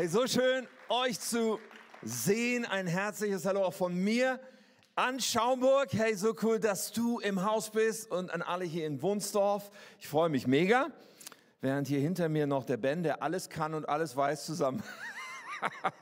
Hey, so schön, euch zu sehen. Ein herzliches Hallo auch von mir an Schaumburg. Hey, so cool, dass du im Haus bist und an alle hier in Wunsdorf. Ich freue mich mega. Während hier hinter mir noch der Ben, der alles kann und alles weiß, zusammen.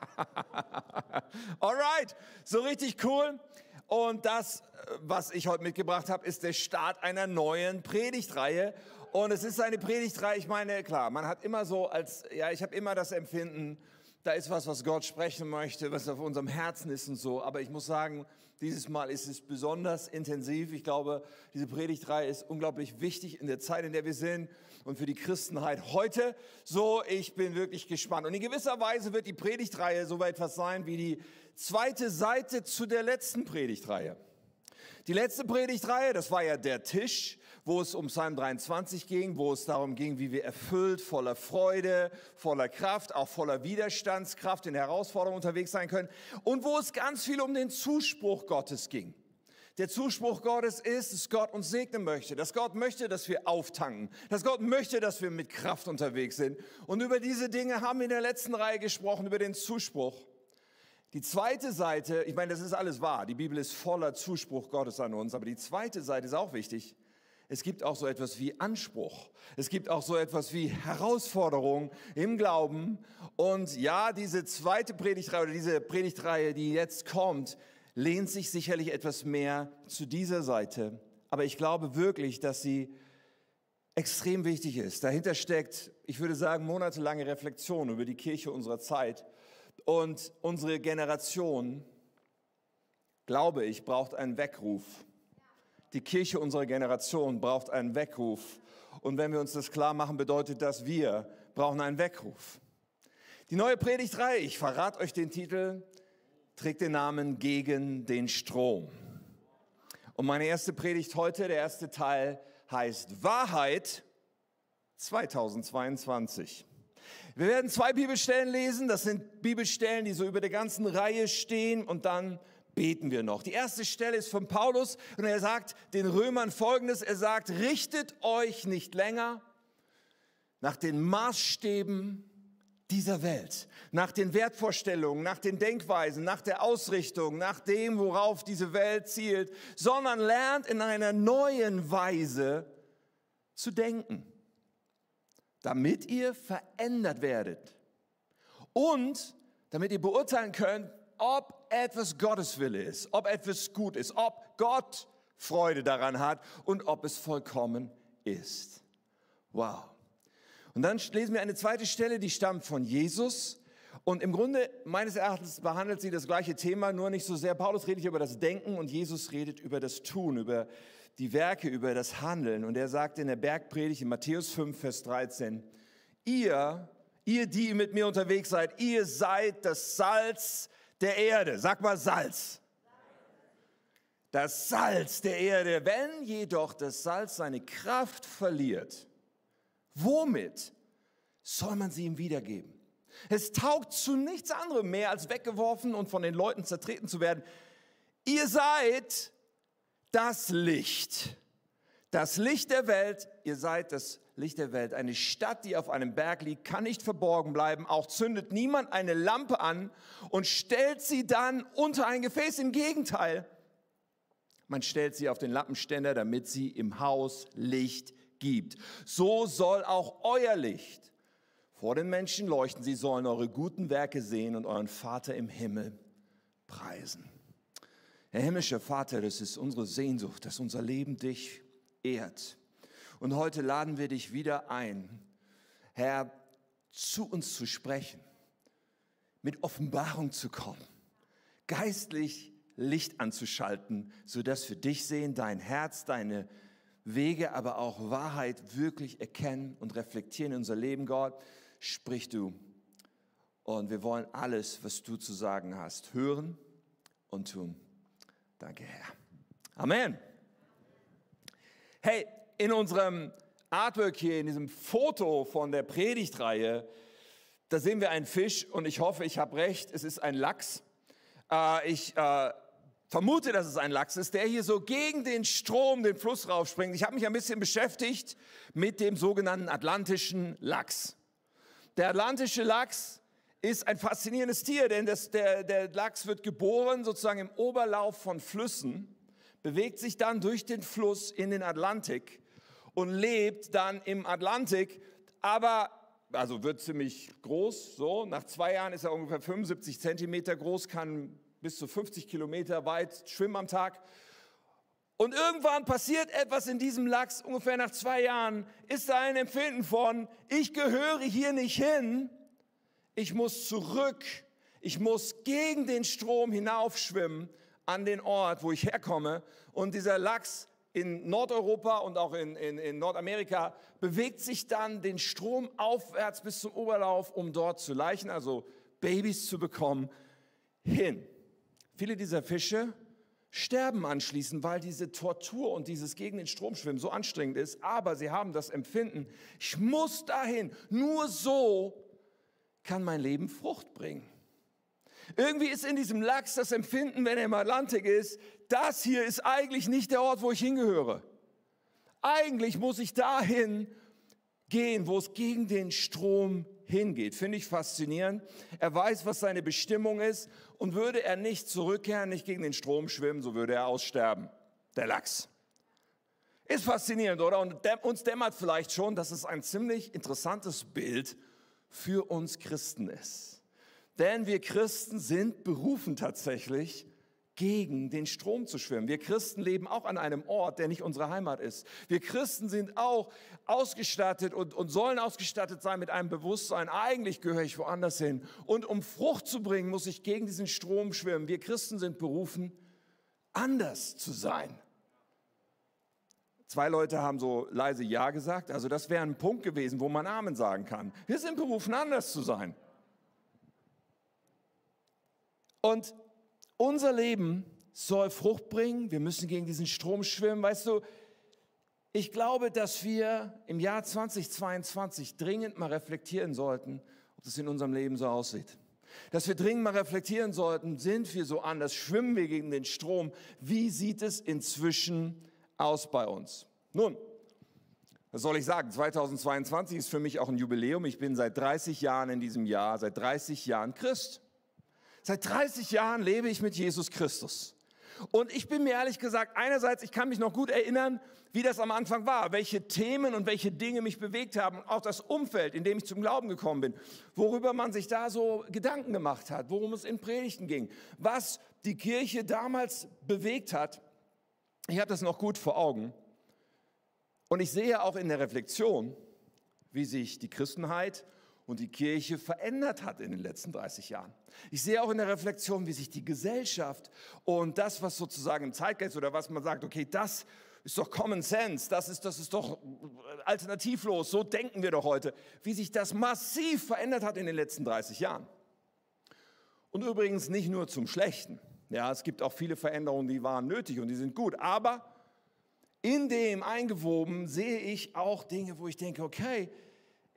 Alright, so richtig cool. Und das, was ich heute mitgebracht habe, ist der Start einer neuen Predigtreihe. Und es ist eine Predigtreihe, ich meine, klar, man hat immer so als, ja, ich habe immer das Empfinden, da ist was, was Gott sprechen möchte, was auf unserem Herzen ist und so. Aber ich muss sagen, dieses Mal ist es besonders intensiv. Ich glaube, diese Predigtreihe ist unglaublich wichtig in der Zeit, in der wir sind und für die Christenheit heute. So, ich bin wirklich gespannt. Und in gewisser Weise wird die Predigtreihe so etwas sein wie die zweite Seite zu der letzten Predigtreihe. Die letzte Predigtreihe, das war ja der Tisch, wo es um Psalm 23 ging, wo es darum ging, wie wir erfüllt, voller Freude, voller Kraft, auch voller Widerstandskraft in Herausforderungen unterwegs sein können und wo es ganz viel um den Zuspruch Gottes ging. Der Zuspruch Gottes ist, dass Gott uns segnen möchte, dass Gott möchte, dass wir auftanken, dass Gott möchte, dass wir mit Kraft unterwegs sind. Und über diese Dinge haben wir in der letzten Reihe gesprochen, über den Zuspruch. Die zweite Seite, ich meine, das ist alles wahr, die Bibel ist voller Zuspruch Gottes an uns, aber die zweite Seite ist auch wichtig. Es gibt auch so etwas wie Anspruch. Es gibt auch so etwas wie Herausforderung im Glauben. Und ja, diese zweite Predigtreihe oder diese Predigtreihe, die jetzt kommt, lehnt sich sicherlich etwas mehr zu dieser Seite. Aber ich glaube wirklich, dass sie extrem wichtig ist. Dahinter steckt, ich würde sagen, monatelange Reflexion über die Kirche unserer Zeit. Und unsere Generation, glaube ich, braucht einen Weckruf. Die Kirche unserer Generation braucht einen Weckruf. Und wenn wir uns das klar machen, bedeutet das, wir brauchen einen Weckruf. Die neue Predigtreihe, ich verrate euch den Titel, trägt den Namen Gegen den Strom. Und meine erste Predigt heute, der erste Teil, heißt Wahrheit 2022. Wir werden zwei Bibelstellen lesen. Das sind Bibelstellen, die so über der ganzen Reihe stehen und dann beten wir noch. Die erste Stelle ist von Paulus und er sagt den Römern Folgendes. Er sagt, richtet euch nicht länger nach den Maßstäben dieser Welt, nach den Wertvorstellungen, nach den Denkweisen, nach der Ausrichtung, nach dem, worauf diese Welt zielt, sondern lernt in einer neuen Weise zu denken, damit ihr verändert werdet und damit ihr beurteilen könnt, ob etwas Gottes Wille ist, ob etwas gut ist, ob Gott Freude daran hat und ob es vollkommen ist. Wow. Und dann lesen wir eine zweite Stelle, die stammt von Jesus. Und im Grunde, meines Erachtens, behandelt sie das gleiche Thema, nur nicht so sehr. Paulus redet über das Denken und Jesus redet über das Tun, über die Werke, über das Handeln. Und er sagt in der Bergpredigt in Matthäus 5, Vers 13, ihr, ihr, die mit mir unterwegs seid, ihr seid das Salz der Erde. Sag mal Salz. Das Salz der Erde. Wenn jedoch das Salz seine Kraft verliert, womit soll man sie ihm wiedergeben? Es taugt zu nichts anderem mehr, als weggeworfen und von den Leuten zertreten zu werden. Ihr seid das Licht. Das Licht der Welt. Ihr seid das Licht der Welt. Eine Stadt, die auf einem Berg liegt, kann nicht verborgen bleiben. Auch zündet niemand eine Lampe an und stellt sie dann unter ein Gefäß. Im Gegenteil, man stellt sie auf den Lampenständer, damit sie im Haus Licht gibt. So soll auch euer Licht vor den Menschen leuchten. Sie sollen eure guten Werke sehen und euren Vater im Himmel preisen. Herr himmlischer Vater, das ist unsere Sehnsucht, dass unser Leben dich ehrt. Und heute laden wir dich wieder ein, Herr, zu uns zu sprechen, mit Offenbarung zu kommen, geistlich Licht anzuschalten, sodass wir dich sehen, dein Herz, deine Wege, aber auch Wahrheit wirklich erkennen und reflektieren in unser Leben. Gott, sprich du. Und wir wollen alles, was du zu sagen hast, hören und tun. Danke, Herr. Amen. Hey, in unserem Artwork hier, in diesem Foto von der Predigtreihe, da sehen wir einen Fisch und ich hoffe, ich habe recht, es ist ein Lachs. Äh, ich äh, vermute, dass es ein Lachs ist, der hier so gegen den Strom, den Fluss raufspringt. Ich habe mich ein bisschen beschäftigt mit dem sogenannten atlantischen Lachs. Der atlantische Lachs ist ein faszinierendes Tier, denn das, der, der Lachs wird geboren sozusagen im Oberlauf von Flüssen, bewegt sich dann durch den Fluss in den Atlantik und lebt dann im Atlantik, aber also wird ziemlich groß, so. Nach zwei Jahren ist er ungefähr 75 Zentimeter groß, kann bis zu 50 Kilometer weit schwimmen am Tag. Und irgendwann passiert etwas in diesem Lachs, ungefähr nach zwei Jahren, ist da ein Empfinden von, ich gehöre hier nicht hin, ich muss zurück, ich muss gegen den Strom hinaufschwimmen an den Ort, wo ich herkomme. Und dieser Lachs in Nordeuropa und auch in, in, in Nordamerika bewegt sich dann den Strom aufwärts bis zum Oberlauf, um dort zu leichen, also Babys zu bekommen, hin. Viele dieser Fische sterben anschließend, weil diese Tortur und dieses gegen den Strom schwimmen so anstrengend ist, aber sie haben das Empfinden, ich muss dahin, nur so kann mein Leben Frucht bringen. Irgendwie ist in diesem Lachs das Empfinden, wenn er im Atlantik ist, das hier ist eigentlich nicht der Ort, wo ich hingehöre. Eigentlich muss ich dahin gehen, wo es gegen den Strom hingeht. Finde ich faszinierend. Er weiß, was seine Bestimmung ist und würde er nicht zurückkehren, nicht gegen den Strom schwimmen, so würde er aussterben. Der Lachs. Ist faszinierend, oder? Und uns dämmert vielleicht schon, dass es ein ziemlich interessantes Bild für uns Christen ist. Denn wir Christen sind berufen tatsächlich, gegen den Strom zu schwimmen. Wir Christen leben auch an einem Ort, der nicht unsere Heimat ist. Wir Christen sind auch ausgestattet und, und sollen ausgestattet sein mit einem Bewusstsein, eigentlich gehöre ich woanders hin. Und um Frucht zu bringen, muss ich gegen diesen Strom schwimmen. Wir Christen sind berufen, anders zu sein. Zwei Leute haben so leise Ja gesagt. Also das wäre ein Punkt gewesen, wo man Amen sagen kann. Wir sind berufen, anders zu sein. Und unser Leben soll Frucht bringen. Wir müssen gegen diesen Strom schwimmen. Weißt du, ich glaube, dass wir im Jahr 2022 dringend mal reflektieren sollten, ob das in unserem Leben so aussieht. Dass wir dringend mal reflektieren sollten, sind wir so anders? Schwimmen wir gegen den Strom? Wie sieht es inzwischen aus? bei uns. Nun, was soll ich sagen? 2022 ist für mich auch ein Jubiläum. Ich bin seit 30 Jahren in diesem Jahr, seit 30 Jahren Christ. Seit 30 Jahren lebe ich mit Jesus Christus. Und ich bin mir ehrlich gesagt, einerseits, ich kann mich noch gut erinnern, wie das am Anfang war, welche Themen und welche Dinge mich bewegt haben auch das Umfeld, in dem ich zum Glauben gekommen bin, worüber man sich da so Gedanken gemacht hat, worum es in Predigten ging, was die Kirche damals bewegt hat. Ich habe das noch gut vor Augen. Und ich sehe auch in der Reflexion, wie sich die Christenheit und die Kirche verändert hat in den letzten 30 Jahren. Ich sehe auch in der Reflexion, wie sich die Gesellschaft und das, was sozusagen im Zeitgeist oder was man sagt, okay, das ist doch Common Sense, das ist, das ist doch alternativlos, so denken wir doch heute, wie sich das massiv verändert hat in den letzten 30 Jahren. Und übrigens nicht nur zum Schlechten. Ja, es gibt auch viele Veränderungen, die waren nötig und die sind gut. Aber in dem eingewoben sehe ich auch Dinge, wo ich denke, okay,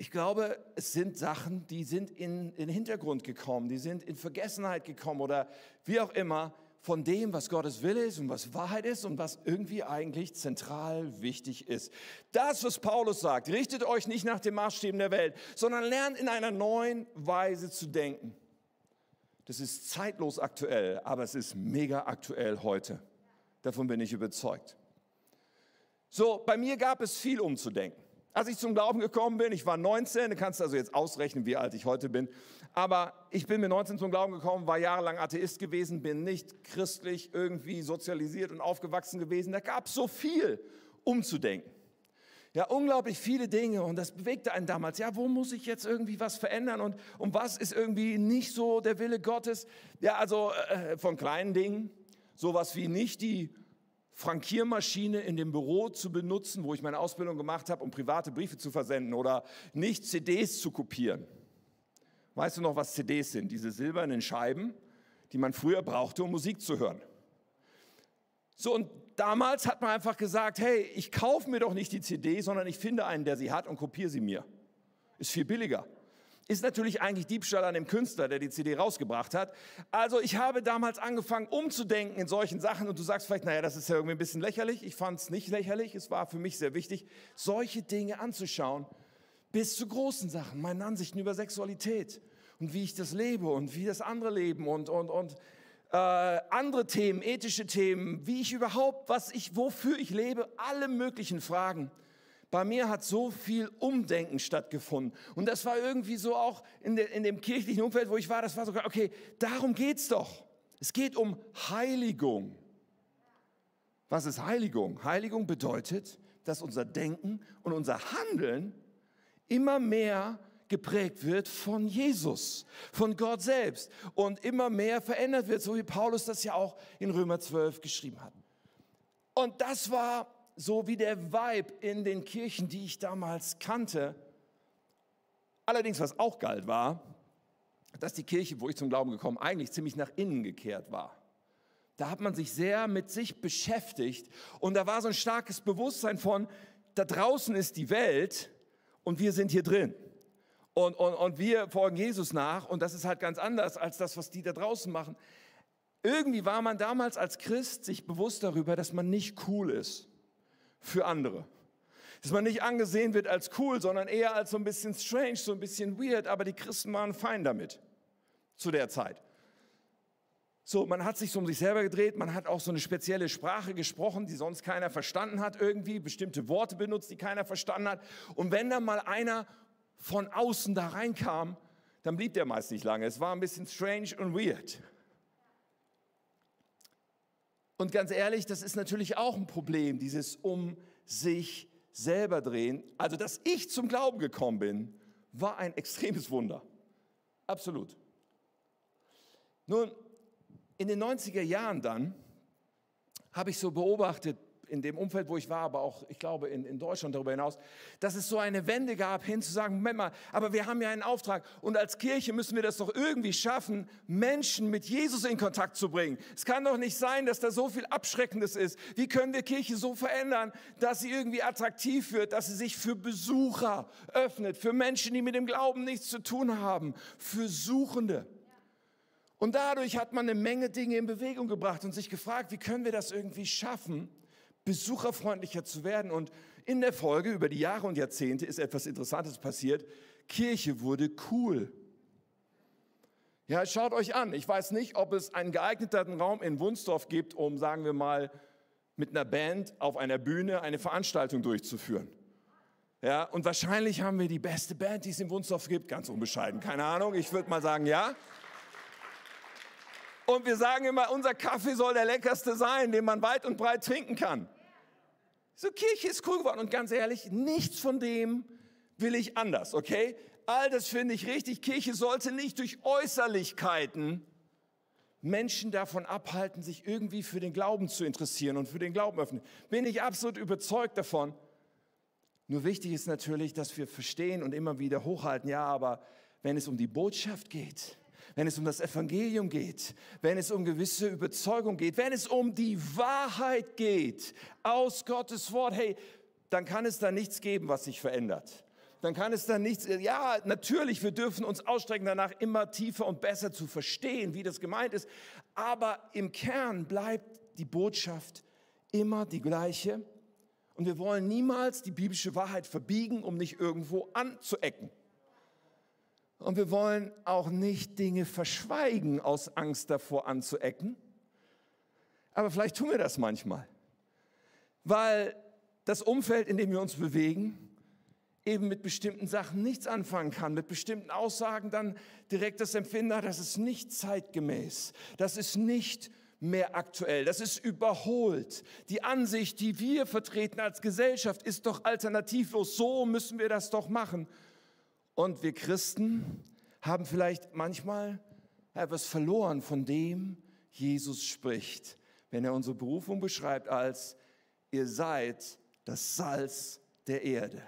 ich glaube, es sind Sachen, die sind in, den Hintergrund gekommen, die sind in Vergessenheit gekommen oder wie auch immer von dem, was Gottes Wille ist und was Wahrheit ist und was irgendwie eigentlich zentral wichtig ist. Das, was Paulus sagt, richtet euch nicht nach den Maßstäben der Welt, sondern lernt in einer neuen Weise zu denken. Das ist zeitlos aktuell, aber es ist mega aktuell heute. Davon bin ich überzeugt. So, bei mir gab es viel umzudenken. Als ich zum Glauben gekommen bin, ich war 19, du kannst also jetzt ausrechnen, wie alt ich heute bin, aber ich bin mit 19 zum Glauben gekommen, war jahrelang Atheist gewesen, bin nicht christlich irgendwie sozialisiert und aufgewachsen gewesen. Da gab es so viel umzudenken. Ja, unglaublich viele Dinge und das bewegte einen damals. Ja, wo muss ich jetzt irgendwie was verändern und, und was ist irgendwie nicht so der Wille Gottes? Ja, also äh, von kleinen Dingen, sowas wie nicht die Frankiermaschine in dem Büro zu benutzen, wo ich meine Ausbildung gemacht habe, um private Briefe zu versenden oder nicht CDs zu kopieren. Weißt du noch, was CDs sind? Diese silbernen Scheiben, die man früher brauchte, um Musik zu hören. So, und damals hat man einfach gesagt, hey, ich kaufe mir doch nicht die CD, sondern ich finde einen, der sie hat und kopiere sie mir. Ist viel billiger. Ist natürlich eigentlich Diebstahl an dem Künstler, der die CD rausgebracht hat. Also ich habe damals angefangen umzudenken in solchen Sachen und du sagst vielleicht, naja, das ist ja irgendwie ein bisschen lächerlich. Ich fand es nicht lächerlich, es war für mich sehr wichtig, solche Dinge anzuschauen, bis zu großen Sachen, meinen Ansichten über Sexualität und wie ich das lebe und wie das andere leben und, und, und äh, andere Themen, ethische Themen, wie ich überhaupt, was ich, wofür ich lebe, alle möglichen Fragen. Bei mir hat so viel Umdenken stattgefunden. Und das war irgendwie so auch in, de, in dem kirchlichen Umfeld, wo ich war, das war so, okay, darum geht's doch. Es geht um Heiligung. Was ist Heiligung? Heiligung bedeutet, dass unser Denken und unser Handeln immer mehr geprägt wird von Jesus, von Gott selbst und immer mehr verändert wird, so wie Paulus das ja auch in Römer 12 geschrieben hat. Und das war so wie der Vibe in den Kirchen, die ich damals kannte. Allerdings, was auch galt, war, dass die Kirche, wo ich zum Glauben gekommen, eigentlich ziemlich nach innen gekehrt war. Da hat man sich sehr mit sich beschäftigt und da war so ein starkes Bewusstsein von, da draußen ist die Welt und wir sind hier drin. Und, und, und wir folgen Jesus nach und das ist halt ganz anders als das, was die da draußen machen. Irgendwie war man damals als Christ sich bewusst darüber, dass man nicht cool ist für andere. Dass man nicht angesehen wird als cool, sondern eher als so ein bisschen strange, so ein bisschen weird, aber die Christen waren fein damit zu der Zeit. So, man hat sich so um sich selber gedreht, man hat auch so eine spezielle Sprache gesprochen, die sonst keiner verstanden hat irgendwie, bestimmte Worte benutzt, die keiner verstanden hat. Und wenn dann mal einer von außen da reinkam, dann blieb der meist nicht lange. Es war ein bisschen strange und weird. Und ganz ehrlich, das ist natürlich auch ein Problem, dieses um sich selber drehen. Also, dass ich zum Glauben gekommen bin, war ein extremes Wunder. Absolut. Nun, in den 90er Jahren dann habe ich so beobachtet, in dem Umfeld, wo ich war, aber auch, ich glaube, in, in Deutschland darüber hinaus, dass es so eine Wende gab, hin zu sagen, Moment mal, aber wir haben ja einen Auftrag und als Kirche müssen wir das doch irgendwie schaffen, Menschen mit Jesus in Kontakt zu bringen. Es kann doch nicht sein, dass da so viel Abschreckendes ist. Wie können wir Kirche so verändern, dass sie irgendwie attraktiv wird, dass sie sich für Besucher öffnet, für Menschen, die mit dem Glauben nichts zu tun haben, für Suchende. Und dadurch hat man eine Menge Dinge in Bewegung gebracht und sich gefragt, wie können wir das irgendwie schaffen, besucherfreundlicher zu werden. Und in der Folge über die Jahre und Jahrzehnte ist etwas Interessantes passiert. Kirche wurde cool. Ja, schaut euch an. Ich weiß nicht, ob es einen geeigneten Raum in Wunsdorf gibt, um, sagen wir mal, mit einer Band auf einer Bühne eine Veranstaltung durchzuführen. Ja, und wahrscheinlich haben wir die beste Band, die es in Wunsdorf gibt. Ganz unbescheiden, keine Ahnung. Ich würde mal sagen, ja. Und wir sagen immer, unser Kaffee soll der leckerste sein, den man weit und breit trinken kann. So, Kirche ist cool geworden. Und ganz ehrlich, nichts von dem will ich anders, okay? All das finde ich richtig. Kirche sollte nicht durch Äußerlichkeiten Menschen davon abhalten, sich irgendwie für den Glauben zu interessieren und für den Glauben öffnen. Bin ich absolut überzeugt davon. Nur wichtig ist natürlich, dass wir verstehen und immer wieder hochhalten, ja, aber wenn es um die Botschaft geht, wenn es um das Evangelium geht, wenn es um gewisse Überzeugung geht, wenn es um die Wahrheit geht aus Gottes Wort, hey, dann kann es da nichts geben, was sich verändert. Dann kann es da nichts, ja, natürlich, wir dürfen uns ausstrecken danach, immer tiefer und besser zu verstehen, wie das gemeint ist. Aber im Kern bleibt die Botschaft immer die gleiche. Und wir wollen niemals die biblische Wahrheit verbiegen, um nicht irgendwo anzuecken. Und wir wollen auch nicht Dinge verschweigen aus Angst davor anzuecken. Aber vielleicht tun wir das manchmal, weil das Umfeld, in dem wir uns bewegen, eben mit bestimmten Sachen nichts anfangen kann, mit bestimmten Aussagen dann direkt das Empfinden hat, das ist nicht zeitgemäß, das ist nicht mehr aktuell, das ist überholt. Die Ansicht, die wir vertreten als Gesellschaft, ist doch alternativlos, so müssen wir das doch machen. Und wir Christen haben vielleicht manchmal etwas verloren von dem, Jesus spricht, wenn er unsere Berufung beschreibt als, ihr seid das Salz der Erde.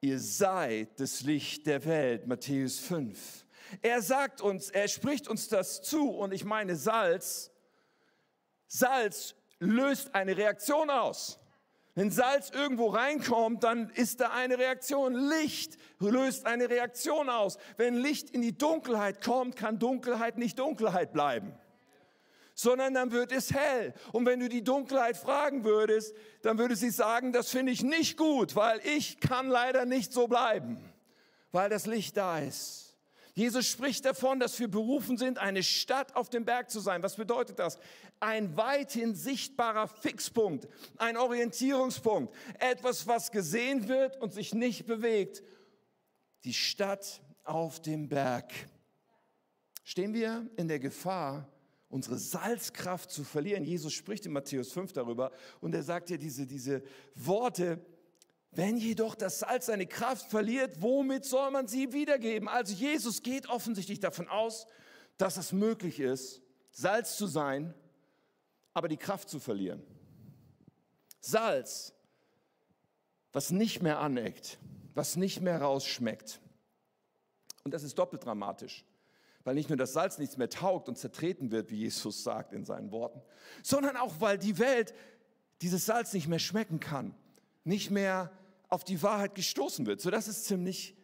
Ihr seid das Licht der Welt, Matthäus 5. Er sagt uns, er spricht uns das zu und ich meine Salz, Salz löst eine Reaktion aus. Wenn Salz irgendwo reinkommt, dann ist da eine Reaktion. Licht löst eine Reaktion aus. Wenn Licht in die Dunkelheit kommt, kann Dunkelheit nicht Dunkelheit bleiben, sondern dann wird es hell. Und wenn du die Dunkelheit fragen würdest, dann würde sie sagen, das finde ich nicht gut, weil ich kann leider nicht so bleiben, weil das Licht da ist. Jesus spricht davon, dass wir berufen sind, eine Stadt auf dem Berg zu sein. Was bedeutet das? Ein weithin sichtbarer Fixpunkt, ein Orientierungspunkt, etwas, was gesehen wird und sich nicht bewegt. Die Stadt auf dem Berg. Stehen wir in der Gefahr, unsere Salzkraft zu verlieren? Jesus spricht in Matthäus 5 darüber und er sagt ja diese, diese Worte, wenn jedoch das Salz seine Kraft verliert, womit soll man sie wiedergeben? Also Jesus geht offensichtlich davon aus, dass es möglich ist, Salz zu sein, aber die Kraft zu verlieren. Salz, was nicht mehr aneckt, was nicht mehr rausschmeckt. Und das ist doppelt dramatisch, weil nicht nur das Salz nichts mehr taugt und zertreten wird, wie Jesus sagt in seinen Worten, sondern auch, weil die Welt dieses Salz nicht mehr schmecken kann, nicht mehr auf die Wahrheit gestoßen wird. So, das ist ziemlich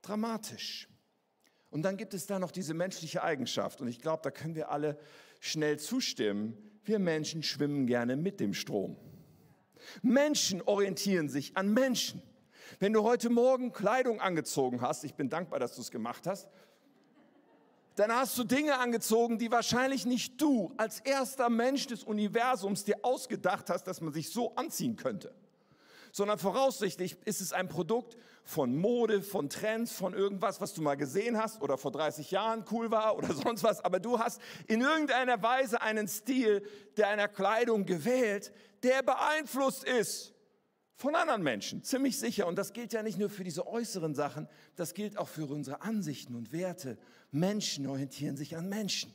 dramatisch. Und dann gibt es da noch diese menschliche Eigenschaft. Und ich glaube, da können wir alle schnell zustimmen. Wir Menschen schwimmen gerne mit dem Strom. Menschen orientieren sich an Menschen. Wenn du heute Morgen Kleidung angezogen hast, ich bin dankbar, dass du es gemacht hast, dann hast du Dinge angezogen, die wahrscheinlich nicht du als erster Mensch des Universums dir ausgedacht hast, dass man sich so anziehen könnte sondern voraussichtlich ist es ein Produkt von Mode, von Trends, von irgendwas, was du mal gesehen hast oder vor 30 Jahren cool war oder sonst was. Aber du hast in irgendeiner Weise einen Stil der einer Kleidung gewählt, der beeinflusst ist von anderen Menschen, ziemlich sicher. Und das gilt ja nicht nur für diese äußeren Sachen, das gilt auch für unsere Ansichten und Werte. Menschen orientieren sich an Menschen.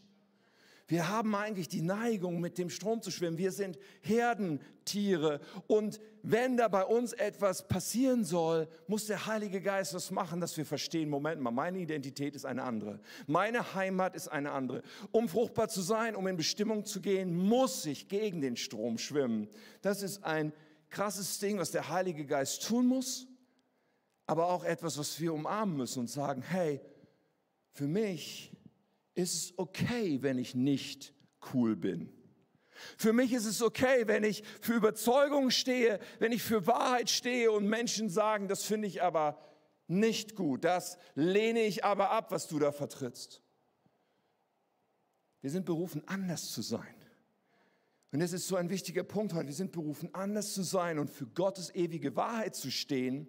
Wir haben eigentlich die Neigung, mit dem Strom zu schwimmen. Wir sind Herdentiere. Und wenn da bei uns etwas passieren soll, muss der Heilige Geist was machen, dass wir verstehen, Moment mal, meine Identität ist eine andere. Meine Heimat ist eine andere. Um fruchtbar zu sein, um in Bestimmung zu gehen, muss ich gegen den Strom schwimmen. Das ist ein krasses Ding, was der Heilige Geist tun muss, aber auch etwas, was wir umarmen müssen und sagen, hey, für mich ist es okay, wenn ich nicht cool bin. Für mich ist es okay, wenn ich für Überzeugung stehe, wenn ich für Wahrheit stehe und Menschen sagen, das finde ich aber nicht gut, das lehne ich aber ab, was du da vertrittst. Wir sind berufen, anders zu sein. Und das ist so ein wichtiger Punkt heute. Wir sind berufen, anders zu sein und für Gottes ewige Wahrheit zu stehen.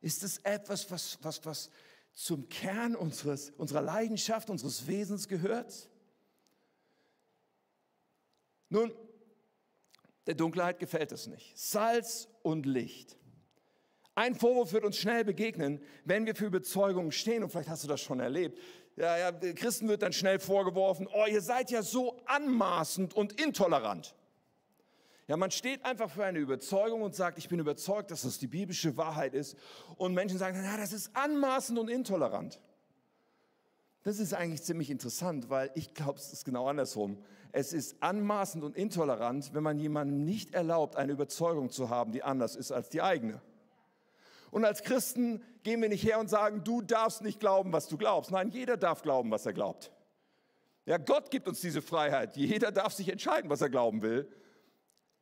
Ist es etwas, was, was, was, zum Kern unseres, unserer Leidenschaft, unseres Wesens gehört? Nun, der Dunkelheit gefällt es nicht. Salz und Licht. Ein Vorwurf wird uns schnell begegnen, wenn wir für Überzeugungen stehen. Und vielleicht hast du das schon erlebt. Ja, ja, Christen wird dann schnell vorgeworfen, oh, ihr seid ja so anmaßend und intolerant. Ja, man steht einfach für eine Überzeugung und sagt, ich bin überzeugt, dass das die biblische Wahrheit ist. Und Menschen sagen, na, das ist anmaßend und intolerant. Das ist eigentlich ziemlich interessant, weil ich glaube, es ist genau andersrum. Es ist anmaßend und intolerant, wenn man jemandem nicht erlaubt, eine Überzeugung zu haben, die anders ist als die eigene. Und als Christen gehen wir nicht her und sagen, du darfst nicht glauben, was du glaubst. Nein, jeder darf glauben, was er glaubt. Ja, Gott gibt uns diese Freiheit. Jeder darf sich entscheiden, was er glauben will.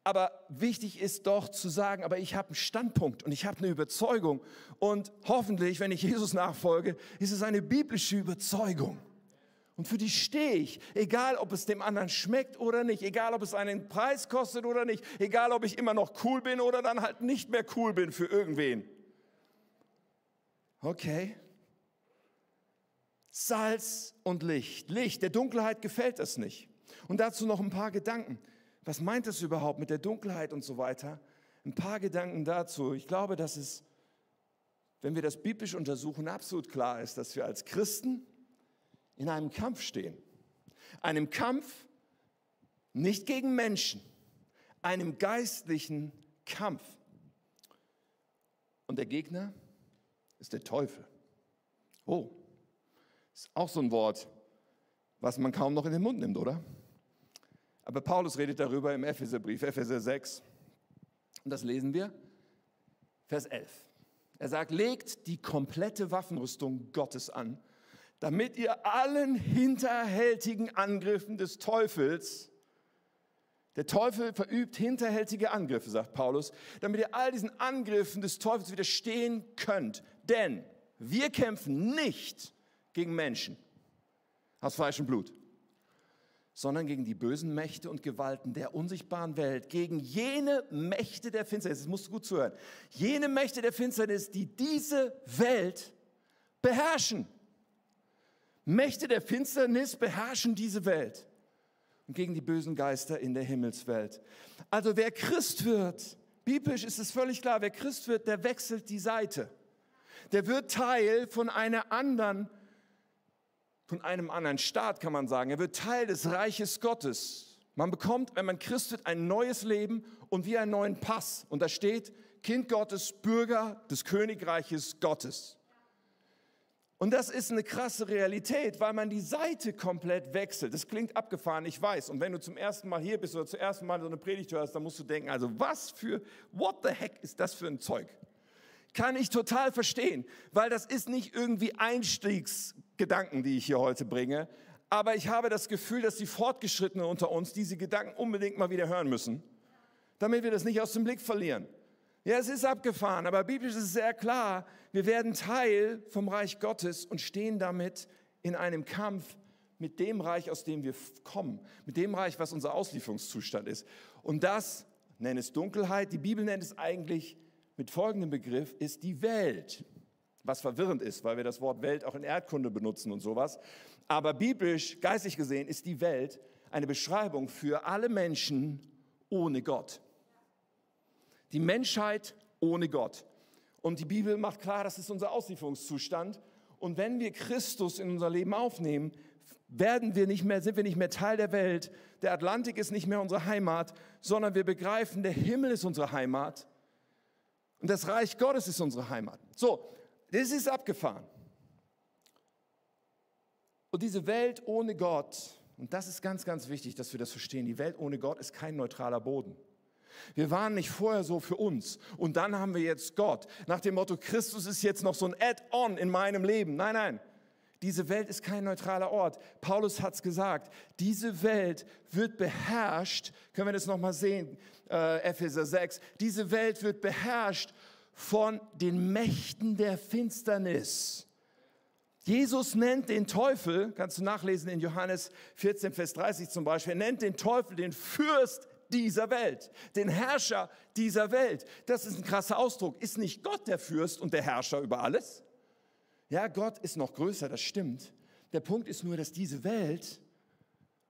Aber wichtig ist doch zu sagen, aber ich habe einen Standpunkt und ich habe eine Überzeugung. Und hoffentlich, wenn ich Jesus nachfolge, ist es eine biblische Überzeugung. Und für die stehe ich, egal ob es dem anderen schmeckt oder nicht, egal ob es einen Preis kostet oder nicht, egal ob ich immer noch cool bin oder dann halt nicht mehr cool bin für irgendwen. Okay. Salz und Licht. Licht, der Dunkelheit gefällt das nicht. Und dazu noch ein paar Gedanken was meint es überhaupt mit der Dunkelheit und so weiter? Ein paar Gedanken dazu. Ich glaube, dass es, wenn wir das biblisch untersuchen, absolut klar ist, dass wir als Christen in einem Kampf stehen. Einem Kampf nicht gegen Menschen, einem geistlichen Kampf. Und der Gegner ist der Teufel. Oh, ist auch so ein Wort, was man kaum noch in den Mund nimmt, oder? Aber Paulus redet darüber im Epheserbrief, Epheser 6. Und das lesen wir, Vers 11. Er sagt, legt die komplette Waffenrüstung Gottes an, damit ihr allen hinterhältigen Angriffen des Teufels, der Teufel verübt hinterhältige Angriffe, sagt Paulus, damit ihr all diesen Angriffen des Teufels widerstehen könnt. Denn wir kämpfen nicht gegen Menschen aus Fleisch und Blut, sondern gegen die bösen Mächte und Gewalten der unsichtbaren Welt, gegen jene Mächte der Finsternis, das musst du gut zuhören, jene Mächte der Finsternis, die diese Welt beherrschen. Mächte der Finsternis beherrschen diese Welt und gegen die bösen Geister in der Himmelswelt. Also wer Christ wird, biblisch ist es völlig klar, wer Christ wird, der wechselt die Seite. Der wird Teil von einer anderen, von einem anderen Staat, kann man sagen. Er wird Teil des Reiches Gottes. Man bekommt, wenn man Christ wird, ein neues Leben und wie einen neuen Pass. Und da steht, Kind Gottes, Bürger des Königreiches Gottes. Und das ist eine krasse Realität, weil man die Seite komplett wechselt. Das klingt abgefahren, ich weiß. Und wenn du zum ersten Mal hier bist oder zum ersten Mal so eine Predigt hörst, dann musst du denken, also was für, what the heck ist das für ein Zeug? Kann ich total verstehen, weil das ist nicht irgendwie Einstiegsgedanken, die ich hier heute bringe. Aber ich habe das Gefühl, dass die Fortgeschrittenen unter uns diese Gedanken unbedingt mal wieder hören müssen, damit wir das nicht aus dem Blick verlieren. Ja, es ist abgefahren, aber biblisch ist es sehr klar, wir werden Teil vom Reich Gottes und stehen damit in einem Kampf mit dem Reich, aus dem wir kommen, mit dem Reich, was unser Auslieferungszustand ist. Und das, nennt es Dunkelheit, die Bibel nennt es eigentlich mit folgendem Begriff, ist die Welt. Was verwirrend ist, weil wir das Wort Welt auch in Erdkunde benutzen und sowas. Aber biblisch, geistig gesehen, ist die Welt eine Beschreibung für alle Menschen ohne Gott die Menschheit ohne Gott. Und die Bibel macht klar, das ist unser Auslieferungszustand. Und wenn wir Christus in unser Leben aufnehmen, werden wir nicht mehr, sind wir nicht mehr Teil der Welt. Der Atlantik ist nicht mehr unsere Heimat, sondern wir begreifen, der Himmel ist unsere Heimat. Und das Reich Gottes ist unsere Heimat. So, das ist abgefahren. Und diese Welt ohne Gott, und das ist ganz, ganz wichtig, dass wir das verstehen, die Welt ohne Gott ist kein neutraler Boden. Wir waren nicht vorher so für uns und dann haben wir jetzt Gott. Nach dem Motto, Christus ist jetzt noch so ein Add-on in meinem Leben. Nein, nein. Diese Welt ist kein neutraler Ort. Paulus hat es gesagt. Diese Welt wird beherrscht. Können wir das nochmal sehen? Äh, Epheser 6. Diese Welt wird beherrscht von den Mächten der Finsternis. Jesus nennt den Teufel, kannst du nachlesen in Johannes 14, Vers 30 zum Beispiel, er nennt den Teufel den Fürst dieser Welt, den Herrscher dieser Welt. Das ist ein krasser Ausdruck. Ist nicht Gott der Fürst und der Herrscher über alles? Ja, Gott ist noch größer, das stimmt. Der Punkt ist nur, dass diese Welt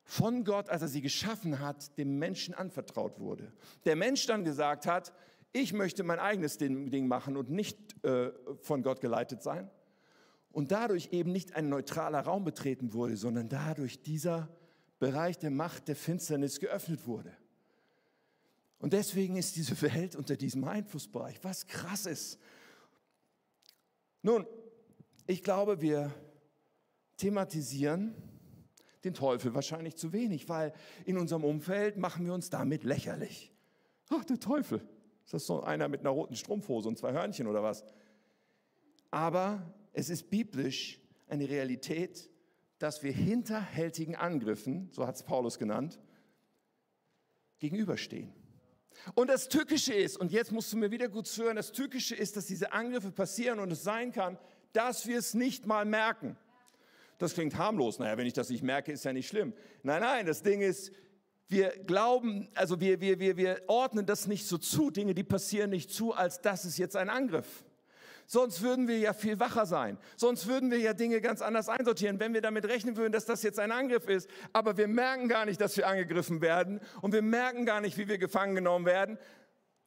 von Gott, als er sie geschaffen hat, dem Menschen anvertraut wurde. Der Mensch dann gesagt hat, ich möchte mein eigenes Ding machen und nicht äh, von Gott geleitet sein. Und dadurch eben nicht ein neutraler Raum betreten wurde, sondern dadurch dieser Bereich der Macht der Finsternis geöffnet wurde. Und deswegen ist diese Welt unter diesem Einflussbereich, was krass ist. Nun, ich glaube, wir thematisieren den Teufel wahrscheinlich zu wenig, weil in unserem Umfeld machen wir uns damit lächerlich. Ach, der Teufel. Ist das so einer mit einer roten Strumpfhose und zwei Hörnchen oder was? Aber es ist biblisch eine Realität, dass wir hinterhältigen Angriffen, so hat es Paulus genannt, gegenüberstehen. Und das Tückische ist, und jetzt musst du mir wieder gut zuhören, das Tückische ist, dass diese Angriffe passieren und es sein kann, dass wir es nicht mal merken. Das klingt harmlos. Naja, wenn ich das nicht merke, ist ja nicht schlimm. Nein, nein, das Ding ist, wir glauben, also wir, wir, wir, wir ordnen das nicht so zu, Dinge, die passieren nicht zu, als das ist jetzt ein Angriff. Sonst würden wir ja viel wacher sein. Sonst würden wir ja Dinge ganz anders einsortieren, wenn wir damit rechnen würden, dass das jetzt ein Angriff ist. Aber wir merken gar nicht, dass wir angegriffen werden und wir merken gar nicht, wie wir gefangen genommen werden.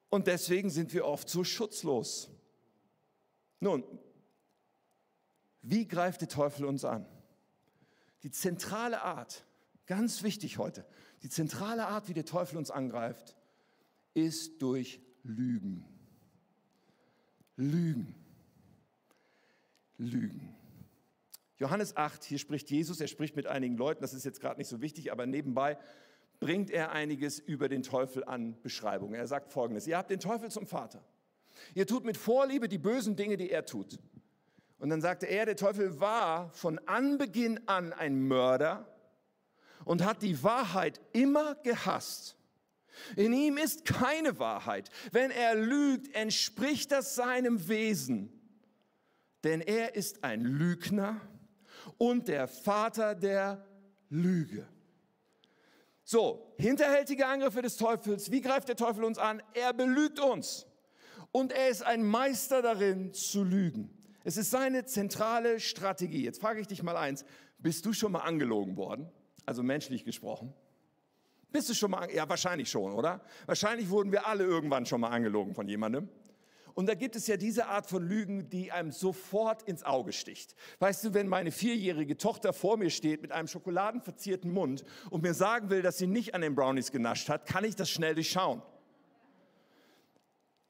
Und deswegen sind wir oft so schutzlos. Nun, wie greift der Teufel uns an? Die zentrale Art, ganz wichtig heute, die zentrale Art, wie der Teufel uns angreift, ist durch Lügen. Lügen. Lügen. Johannes 8, hier spricht Jesus, er spricht mit einigen Leuten, das ist jetzt gerade nicht so wichtig, aber nebenbei bringt er einiges über den Teufel an Beschreibungen. Er sagt folgendes, ihr habt den Teufel zum Vater. Ihr tut mit Vorliebe die bösen Dinge, die er tut. Und dann sagte er, der Teufel war von Anbeginn an ein Mörder und hat die Wahrheit immer gehasst. In ihm ist keine Wahrheit. Wenn er lügt, entspricht das seinem Wesen denn er ist ein Lügner und der Vater der Lüge. So, hinterhältige Angriffe des Teufels. Wie greift der Teufel uns an? Er belügt uns. Und er ist ein Meister darin zu lügen. Es ist seine zentrale Strategie. Jetzt frage ich dich mal eins. Bist du schon mal angelogen worden? Also menschlich gesprochen. Bist du schon mal, ja wahrscheinlich schon, oder? Wahrscheinlich wurden wir alle irgendwann schon mal angelogen von jemandem. Und da gibt es ja diese Art von Lügen, die einem sofort ins Auge sticht. Weißt du, wenn meine vierjährige Tochter vor mir steht mit einem schokoladenverzierten Mund und mir sagen will, dass sie nicht an den Brownies genascht hat, kann ich das schnell durchschauen.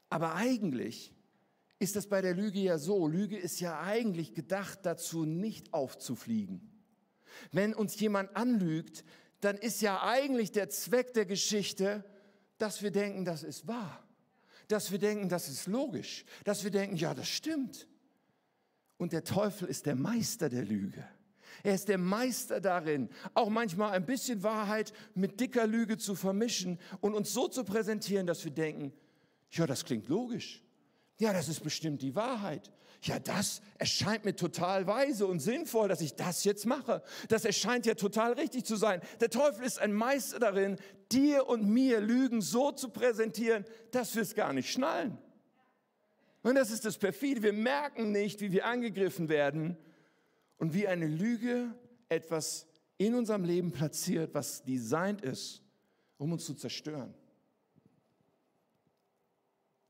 Aber eigentlich ist das bei der Lüge ja so. Lüge ist ja eigentlich gedacht dazu, nicht aufzufliegen. Wenn uns jemand anlügt, dann ist ja eigentlich der Zweck der Geschichte, dass wir denken, das ist wahr. Dass wir denken, das ist logisch. Dass wir denken, ja, das stimmt. Und der Teufel ist der Meister der Lüge. Er ist der Meister darin, auch manchmal ein bisschen Wahrheit mit dicker Lüge zu vermischen und uns so zu präsentieren, dass wir denken, ja, das klingt logisch. Ja, das ist bestimmt die Wahrheit. Ja, das erscheint mir total weise und sinnvoll, dass ich das jetzt mache. Das erscheint ja total richtig zu sein. Der Teufel ist ein Meister darin, dir und mir Lügen so zu präsentieren, dass wir es gar nicht schnallen. Und das ist das Perfide. Wir merken nicht, wie wir angegriffen werden und wie eine Lüge etwas in unserem Leben platziert, was designt ist, um uns zu zerstören.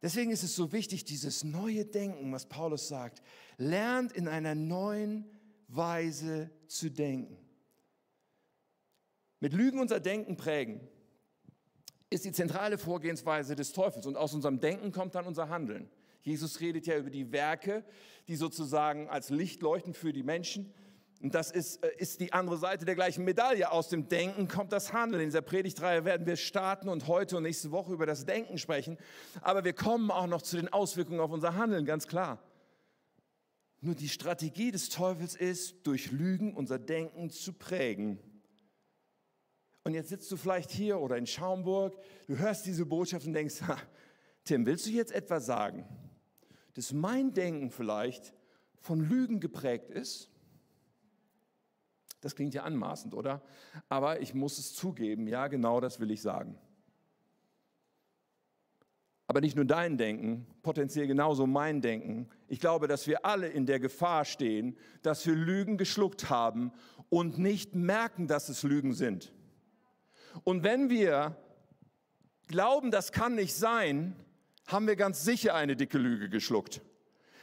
Deswegen ist es so wichtig, dieses neue Denken, was Paulus sagt, lernt in einer neuen Weise zu denken. Mit Lügen unser Denken prägen ist die zentrale Vorgehensweise des Teufels und aus unserem Denken kommt dann unser Handeln. Jesus redet ja über die Werke, die sozusagen als Licht leuchten für die Menschen und das ist, äh, ist die andere Seite der gleichen Medaille. Aus dem Denken kommt das Handeln. In dieser Predigtreihe werden wir starten und heute und nächste Woche über das Denken sprechen. Aber wir kommen auch noch zu den Auswirkungen auf unser Handeln, ganz klar. Nur die Strategie des Teufels ist, durch Lügen unser Denken zu prägen. Und jetzt sitzt du vielleicht hier oder in Schaumburg, du hörst diese Botschaft und denkst, Tim, willst du jetzt etwas sagen, dass mein Denken vielleicht von Lügen geprägt ist? Das klingt ja anmaßend, oder? Aber ich muss es zugeben, ja, genau das will ich sagen. Aber nicht nur dein Denken, potenziell genauso mein Denken. Ich glaube, dass wir alle in der Gefahr stehen, dass wir Lügen geschluckt haben und nicht merken, dass es Lügen sind. Und wenn wir glauben, das kann nicht sein, haben wir ganz sicher eine dicke Lüge geschluckt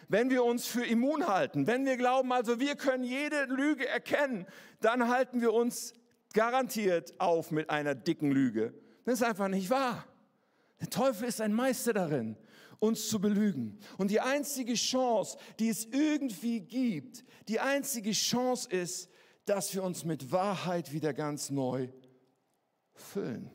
wenn wir uns für immun halten, wenn wir glauben, also wir können jede Lüge erkennen, dann halten wir uns garantiert auf mit einer dicken Lüge. Das ist einfach nicht wahr. Der Teufel ist ein Meister darin, uns zu belügen. Und die einzige Chance, die es irgendwie gibt, die einzige Chance ist, dass wir uns mit Wahrheit wieder ganz neu füllen.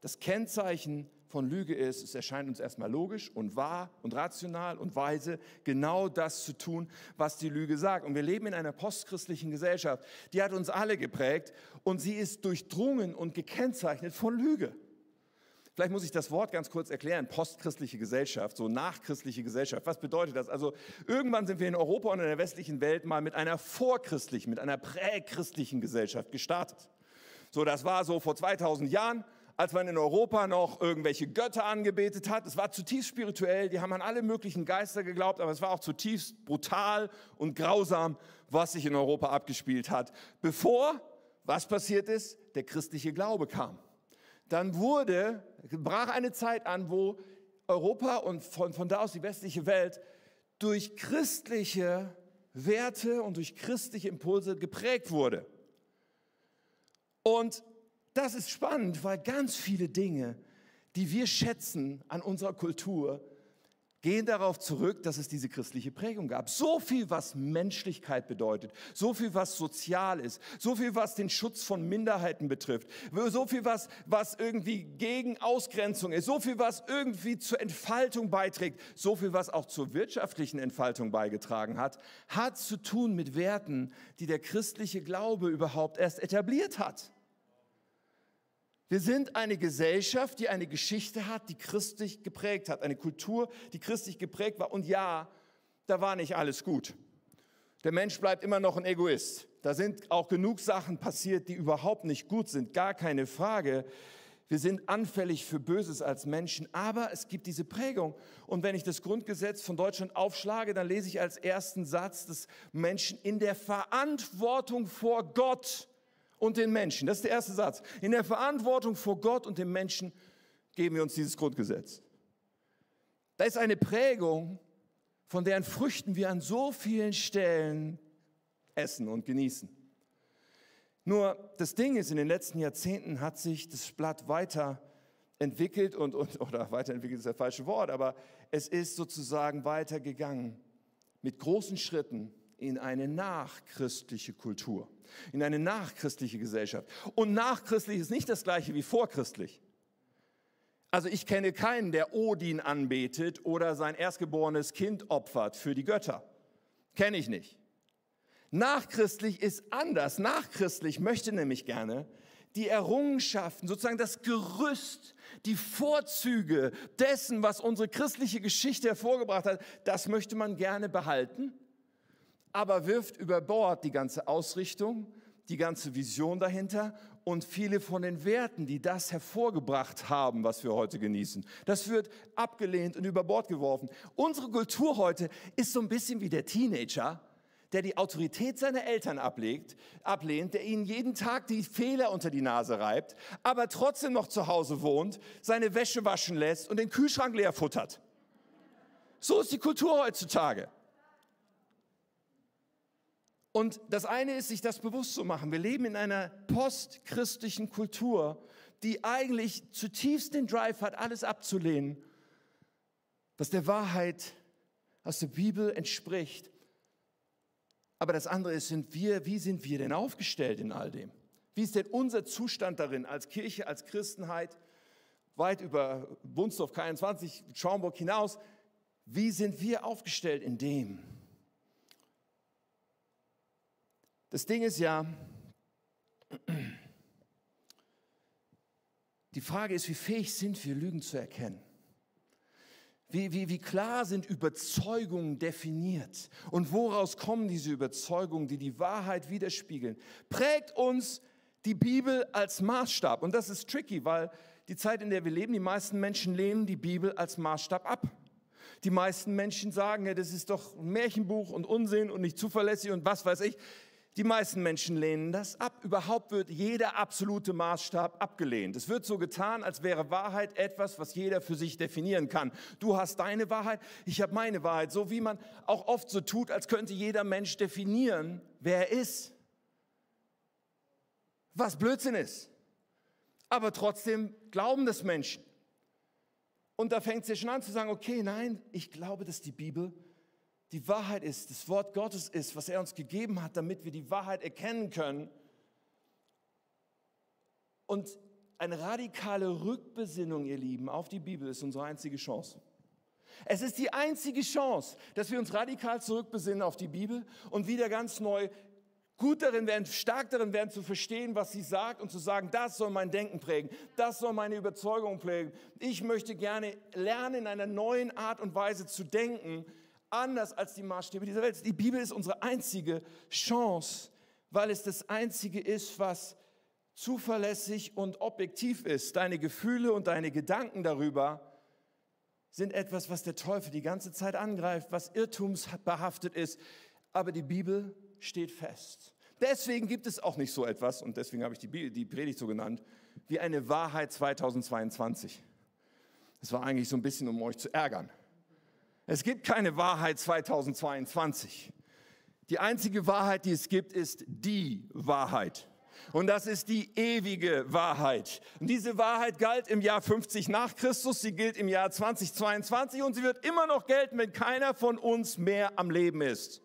Das Kennzeichen von Lüge ist, es erscheint uns erstmal logisch und wahr und rational und weise, genau das zu tun, was die Lüge sagt. Und wir leben in einer postchristlichen Gesellschaft, die hat uns alle geprägt und sie ist durchdrungen und gekennzeichnet von Lüge. Vielleicht muss ich das Wort ganz kurz erklären. Postchristliche Gesellschaft, so nachchristliche Gesellschaft. Was bedeutet das? Also irgendwann sind wir in Europa und in der westlichen Welt mal mit einer vorchristlichen, mit einer prächristlichen Gesellschaft gestartet. So, das war so vor 2000 Jahren als man in Europa noch irgendwelche Götter angebetet hat. Es war zutiefst spirituell, die haben an alle möglichen Geister geglaubt, aber es war auch zutiefst brutal und grausam, was sich in Europa abgespielt hat. Bevor, was passiert ist, der christliche Glaube kam. Dann wurde, brach eine Zeit an, wo Europa und von, von da aus die westliche Welt durch christliche Werte und durch christliche Impulse geprägt wurde. Und das ist spannend, weil ganz viele Dinge, die wir schätzen an unserer Kultur, gehen darauf zurück, dass es diese christliche Prägung gab. So viel, was Menschlichkeit bedeutet, so viel, was sozial ist, so viel, was den Schutz von Minderheiten betrifft, so viel, was, was irgendwie gegen Ausgrenzung ist, so viel, was irgendwie zur Entfaltung beiträgt, so viel, was auch zur wirtschaftlichen Entfaltung beigetragen hat, hat zu tun mit Werten, die der christliche Glaube überhaupt erst etabliert hat. Wir sind eine Gesellschaft, die eine Geschichte hat, die christlich geprägt hat, eine Kultur, die christlich geprägt war. Und ja, da war nicht alles gut. Der Mensch bleibt immer noch ein Egoist. Da sind auch genug Sachen passiert, die überhaupt nicht gut sind, gar keine Frage. Wir sind anfällig für Böses als Menschen, aber es gibt diese Prägung. Und wenn ich das Grundgesetz von Deutschland aufschlage, dann lese ich als ersten Satz, dass Menschen in der Verantwortung vor Gott und den Menschen, das ist der erste Satz, in der Verantwortung vor Gott und den Menschen geben wir uns dieses Grundgesetz. Da ist eine Prägung, von deren Früchten wir an so vielen Stellen essen und genießen. Nur das Ding ist, in den letzten Jahrzehnten hat sich das Blatt weiterentwickelt und, und oder weiterentwickelt ist das falsche Wort, aber es ist sozusagen weitergegangen mit großen Schritten in eine nachchristliche Kultur, in eine nachchristliche Gesellschaft. Und nachchristlich ist nicht das gleiche wie vorchristlich. Also ich kenne keinen, der Odin anbetet oder sein erstgeborenes Kind opfert für die Götter. Kenne ich nicht. Nachchristlich ist anders. Nachchristlich möchte nämlich gerne die Errungenschaften, sozusagen das Gerüst, die Vorzüge dessen, was unsere christliche Geschichte hervorgebracht hat, das möchte man gerne behalten, aber wirft über Bord die ganze Ausrichtung, die ganze Vision dahinter und viele von den Werten, die das hervorgebracht haben, was wir heute genießen. Das wird abgelehnt und über Bord geworfen. Unsere Kultur heute ist so ein bisschen wie der Teenager, der die Autorität seiner Eltern ablegt, ablehnt, der ihnen jeden Tag die Fehler unter die Nase reibt, aber trotzdem noch zu Hause wohnt, seine Wäsche waschen lässt und den Kühlschrank leer futtert. So ist die Kultur heutzutage. Und das eine ist, sich das bewusst zu machen. Wir leben in einer postchristlichen Kultur, die eigentlich zutiefst den Drive hat, alles abzulehnen, was der Wahrheit aus der Bibel entspricht aber das andere ist, sind wir, wie sind wir denn aufgestellt in all dem? Wie ist denn unser Zustand darin als Kirche, als Christenheit, weit über Bunsdorf 21, Schaumburg hinaus? Wie sind wir aufgestellt in dem? Das Ding ist ja, die Frage ist, wie fähig sind wir, Lügen zu erkennen? Wie, wie, wie klar sind Überzeugungen definiert? Und woraus kommen diese Überzeugungen, die die Wahrheit widerspiegeln? Prägt uns die Bibel als Maßstab. Und das ist tricky, weil die Zeit, in der wir leben, die meisten Menschen lehnen die Bibel als Maßstab ab. Die meisten Menschen sagen, ja, das ist doch ein Märchenbuch und Unsinn und nicht zuverlässig und was weiß ich. Die meisten Menschen lehnen das ab. Überhaupt wird jeder absolute Maßstab abgelehnt. Es wird so getan, als wäre Wahrheit etwas, was jeder für sich definieren kann. Du hast deine Wahrheit, ich habe meine Wahrheit. So wie man auch oft so tut, als könnte jeder Mensch definieren, wer er ist. Was Blödsinn ist. Aber trotzdem glauben das Menschen. Und da fängt es ja schon an zu sagen, okay, nein, ich glaube, dass die Bibel die Wahrheit ist, das Wort Gottes ist, was er uns gegeben hat, damit wir die Wahrheit erkennen können. Und eine radikale Rückbesinnung, ihr Lieben, auf die Bibel ist unsere einzige Chance. Es ist die einzige Chance, dass wir uns radikal zurückbesinnen auf die Bibel und wieder ganz neu gut darin werden, stark darin werden zu verstehen, was sie sagt und zu sagen, das soll mein Denken prägen, das soll meine Überzeugung prägen. Ich möchte gerne lernen, in einer neuen Art und Weise zu denken, anders als die Maßstäbe dieser Welt. Die Bibel ist unsere einzige Chance, weil es das Einzige ist, was zuverlässig und objektiv ist. Deine Gefühle und deine Gedanken darüber sind etwas, was der Teufel die ganze Zeit angreift, was irrtumsbehaftet ist. Aber die Bibel steht fest. Deswegen gibt es auch nicht so etwas, und deswegen habe ich die, die Predigt so genannt, wie eine Wahrheit 2022. Das war eigentlich so ein bisschen, um euch zu ärgern. Es gibt keine Wahrheit 2022. Die einzige Wahrheit, die es gibt, ist die Wahrheit. Und das ist die ewige Wahrheit. Und diese Wahrheit galt im Jahr 50 nach Christus, sie gilt im Jahr 2022 und sie wird immer noch gelten, wenn keiner von uns mehr am Leben ist.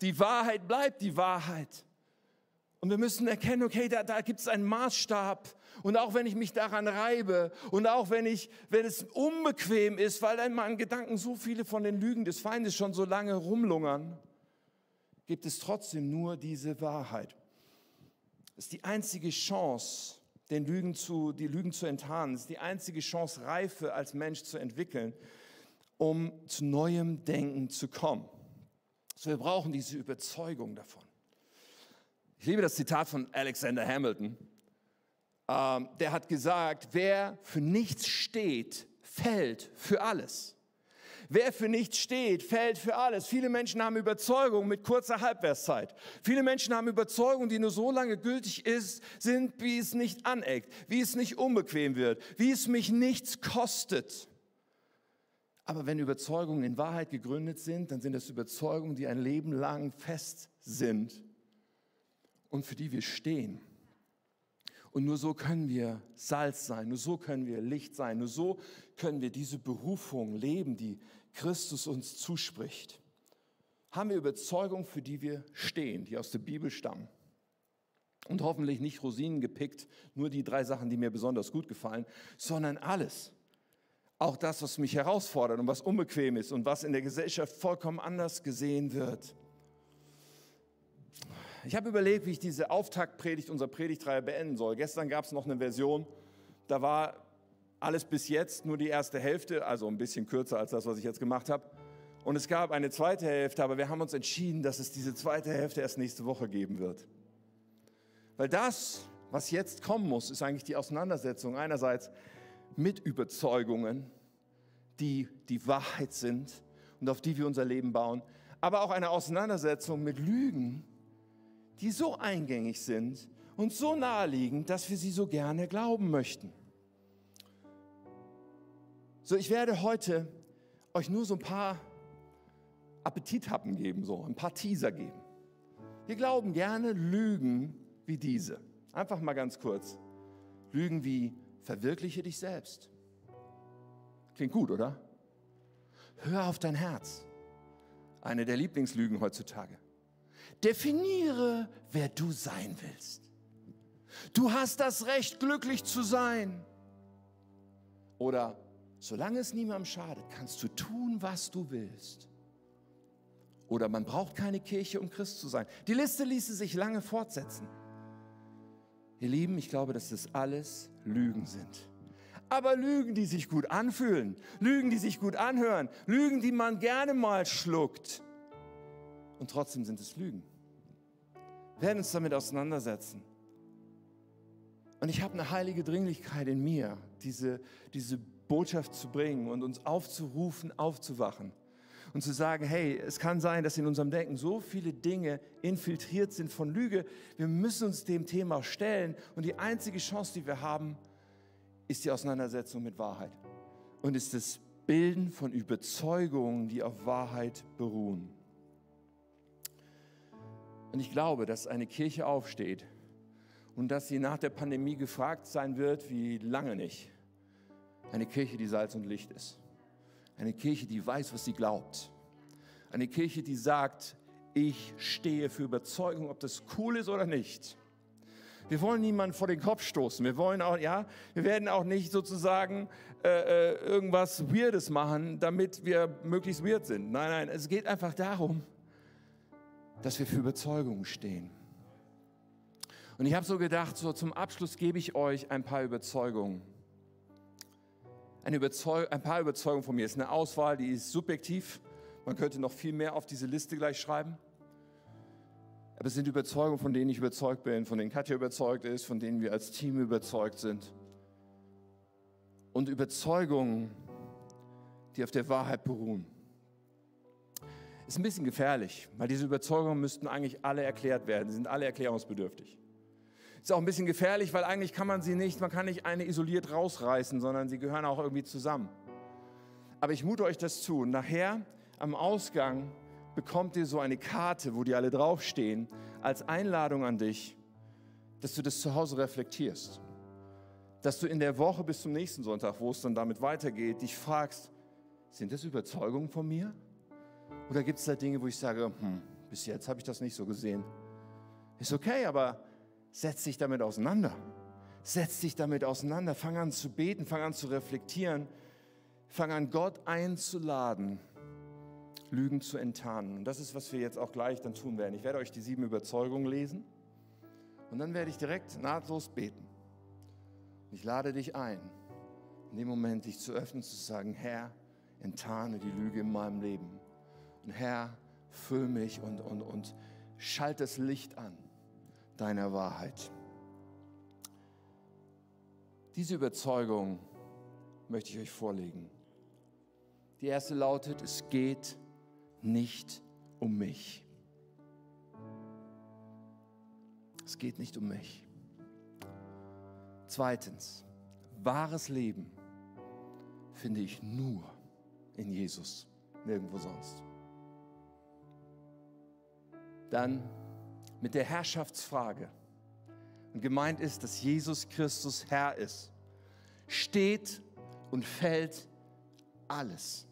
Die Wahrheit bleibt die Wahrheit. Und wir müssen erkennen, okay, da, da gibt es einen Maßstab und auch wenn ich mich daran reibe und auch wenn, ich, wenn es unbequem ist, weil in meinen Gedanken so viele von den Lügen des Feindes schon so lange rumlungern, gibt es trotzdem nur diese Wahrheit. Es ist die einzige Chance, den Lügen zu, die Lügen zu enttarnen. Es ist die einzige Chance, Reife als Mensch zu entwickeln, um zu neuem Denken zu kommen. So, wir brauchen diese Überzeugung davon. Ich liebe das Zitat von Alexander Hamilton. Ähm, der hat gesagt, wer für nichts steht, fällt für alles. Wer für nichts steht, fällt für alles. Viele Menschen haben Überzeugung mit kurzer Halbwertszeit. Viele Menschen haben Überzeugung, die nur so lange gültig ist, sind, wie es nicht aneckt, wie es nicht unbequem wird, wie es mich nichts kostet. Aber wenn Überzeugungen in Wahrheit gegründet sind, dann sind es Überzeugungen, die ein Leben lang fest sind und für die wir stehen. Und nur so können wir Salz sein, nur so können wir Licht sein, nur so können wir diese Berufung leben, die Christus uns zuspricht. Haben wir Überzeugung, für die wir stehen, die aus der Bibel stammen. Und hoffentlich nicht Rosinen gepickt, nur die drei Sachen, die mir besonders gut gefallen, sondern alles. Auch das, was mich herausfordert und was unbequem ist und was in der Gesellschaft vollkommen anders gesehen wird. Ich habe überlegt, wie ich diese Auftaktpredigt unserer Predigtreihe beenden soll. Gestern gab es noch eine Version, da war alles bis jetzt nur die erste Hälfte, also ein bisschen kürzer als das, was ich jetzt gemacht habe. Und es gab eine zweite Hälfte, aber wir haben uns entschieden, dass es diese zweite Hälfte erst nächste Woche geben wird. Weil das, was jetzt kommen muss, ist eigentlich die Auseinandersetzung einerseits mit Überzeugungen, die die Wahrheit sind und auf die wir unser Leben bauen, aber auch eine Auseinandersetzung mit Lügen, die so eingängig sind und so naheliegend, dass wir sie so gerne glauben möchten. So, ich werde heute euch nur so ein paar Appetithappen geben, so ein paar Teaser geben. Wir glauben gerne Lügen wie diese. Einfach mal ganz kurz. Lügen wie verwirkliche dich selbst. Klingt gut, oder? Hör auf dein Herz. Eine der Lieblingslügen heutzutage. Definiere, wer du sein willst. Du hast das Recht, glücklich zu sein. Oder Solange es niemandem schadet, kannst du tun, was du willst. Oder man braucht keine Kirche, um Christ zu sein. Die Liste ließe sich lange fortsetzen. Ihr Lieben, ich glaube, dass das alles Lügen sind. Aber Lügen, die sich gut anfühlen, Lügen, die sich gut anhören, Lügen, die man gerne mal schluckt. Und trotzdem sind es Lügen. Wir werden uns damit auseinandersetzen. Und ich habe eine heilige Dringlichkeit in mir, diese, diese Botschaft zu bringen und uns aufzurufen, aufzuwachen und zu sagen, hey, es kann sein, dass in unserem Denken so viele Dinge infiltriert sind von Lüge. Wir müssen uns dem Thema stellen und die einzige Chance, die wir haben, ist die Auseinandersetzung mit Wahrheit und ist das Bilden von Überzeugungen, die auf Wahrheit beruhen. Und ich glaube, dass eine Kirche aufsteht und dass sie nach der Pandemie gefragt sein wird, wie lange nicht eine Kirche, die Salz und Licht ist. Eine Kirche, die weiß, was sie glaubt. Eine Kirche, die sagt, ich stehe für Überzeugung, ob das cool ist oder nicht. Wir wollen niemanden vor den Kopf stoßen. Wir wollen auch, ja, wir werden auch nicht sozusagen äh, äh irgendwas Weirdes machen, damit wir möglichst weird sind. Nein, nein, es geht einfach darum, dass wir für Überzeugungen stehen. Und ich habe so gedacht, so zum Abschluss gebe ich euch ein paar Überzeugungen Überzeug ein paar Überzeugungen von mir. Es ist eine Auswahl, die ist subjektiv. Man könnte noch viel mehr auf diese Liste gleich schreiben. Aber es sind Überzeugungen, von denen ich überzeugt bin, von denen Katja überzeugt ist, von denen wir als Team überzeugt sind. Und Überzeugungen, die auf der Wahrheit beruhen. Ist ein bisschen gefährlich, weil diese Überzeugungen müssten eigentlich alle erklärt werden. Sie sind alle erklärungsbedürftig. Ist auch ein bisschen gefährlich, weil eigentlich kann man sie nicht, man kann nicht eine isoliert rausreißen, sondern sie gehören auch irgendwie zusammen. Aber ich mute euch das zu. Nachher am Ausgang bekommt ihr so eine Karte, wo die alle draufstehen, als Einladung an dich, dass du das zu Hause reflektierst. Dass du in der Woche bis zum nächsten Sonntag, wo es dann damit weitergeht, dich fragst, sind das Überzeugungen von mir? Oder gibt es da Dinge, wo ich sage, hm, bis jetzt habe ich das nicht so gesehen? Ist okay, aber Setz dich damit auseinander. Setz dich damit auseinander. Fang an zu beten, fang an zu reflektieren. Fang an, Gott einzuladen, Lügen zu enttarnen. Und das ist, was wir jetzt auch gleich dann tun werden. Ich werde euch die sieben Überzeugungen lesen und dann werde ich direkt nahtlos beten. Ich lade dich ein, in dem Moment dich zu öffnen, zu sagen, Herr, enttarne die Lüge in meinem Leben. Herr, füll mich und, und, und schalt das Licht an deiner Wahrheit. Diese Überzeugung möchte ich euch vorlegen. Die erste lautet, es geht nicht um mich. Es geht nicht um mich. Zweitens, wahres Leben finde ich nur in Jesus, nirgendwo sonst. Dann mit der Herrschaftsfrage. Und gemeint ist, dass Jesus Christus Herr ist. Steht und fällt alles.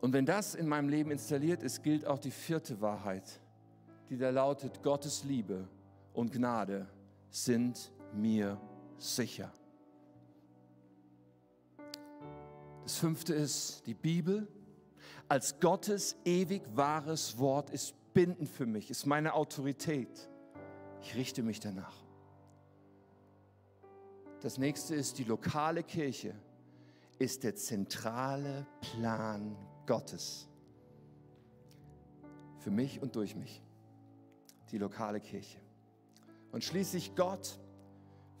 Und wenn das in meinem Leben installiert ist, gilt auch die vierte Wahrheit, die da lautet, Gottes Liebe und Gnade sind mir sicher. Das fünfte ist, die Bibel als Gottes ewig wahres Wort ist bindend für mich, ist meine Autorität. Ich richte mich danach. Das nächste ist, die lokale Kirche ist der zentrale Plan Gottes. Für mich und durch mich. Die lokale Kirche. Und schließlich Gott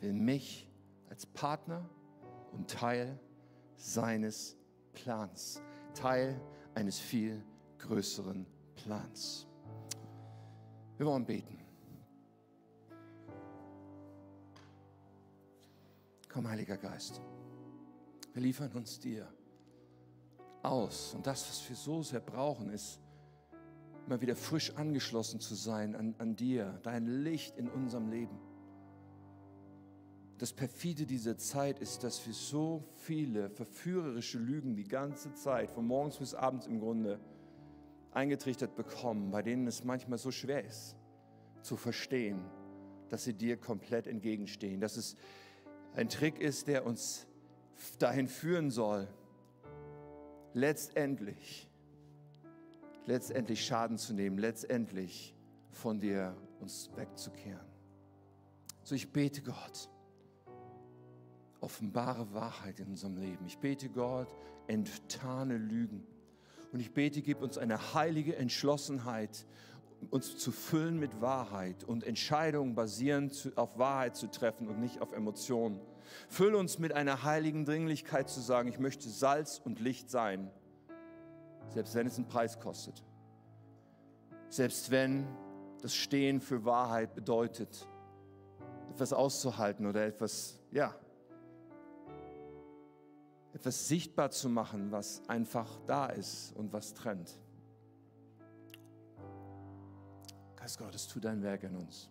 will mich als Partner und Teil seines Plans, Teil eines viel größeren Plans. Wir wollen beten. Komm, Heiliger Geist, wir liefern uns dir aus. Und das, was wir so sehr brauchen, ist, immer wieder frisch angeschlossen zu sein an, an dir, dein Licht in unserem Leben. Das perfide dieser Zeit ist, dass wir so viele verführerische Lügen die ganze Zeit, von morgens bis abends im Grunde, eingetrichtert bekommen, bei denen es manchmal so schwer ist zu verstehen, dass sie dir komplett entgegenstehen, dass es ein Trick ist, der uns dahin führen soll, letztendlich, letztendlich Schaden zu nehmen, letztendlich von dir uns wegzukehren. So ich bete Gott, offenbare Wahrheit in unserem Leben. Ich bete Gott, enttarne Lügen. Und ich bete, gib uns eine heilige Entschlossenheit, uns zu füllen mit Wahrheit und Entscheidungen basierend auf Wahrheit zu treffen und nicht auf Emotionen. Füll uns mit einer heiligen Dringlichkeit zu sagen, ich möchte Salz und Licht sein, selbst wenn es einen Preis kostet. Selbst wenn das Stehen für Wahrheit bedeutet, etwas auszuhalten oder etwas, ja, etwas sichtbar zu machen, was einfach da ist und was trennt. Geist Gottes, tu dein Werk in uns.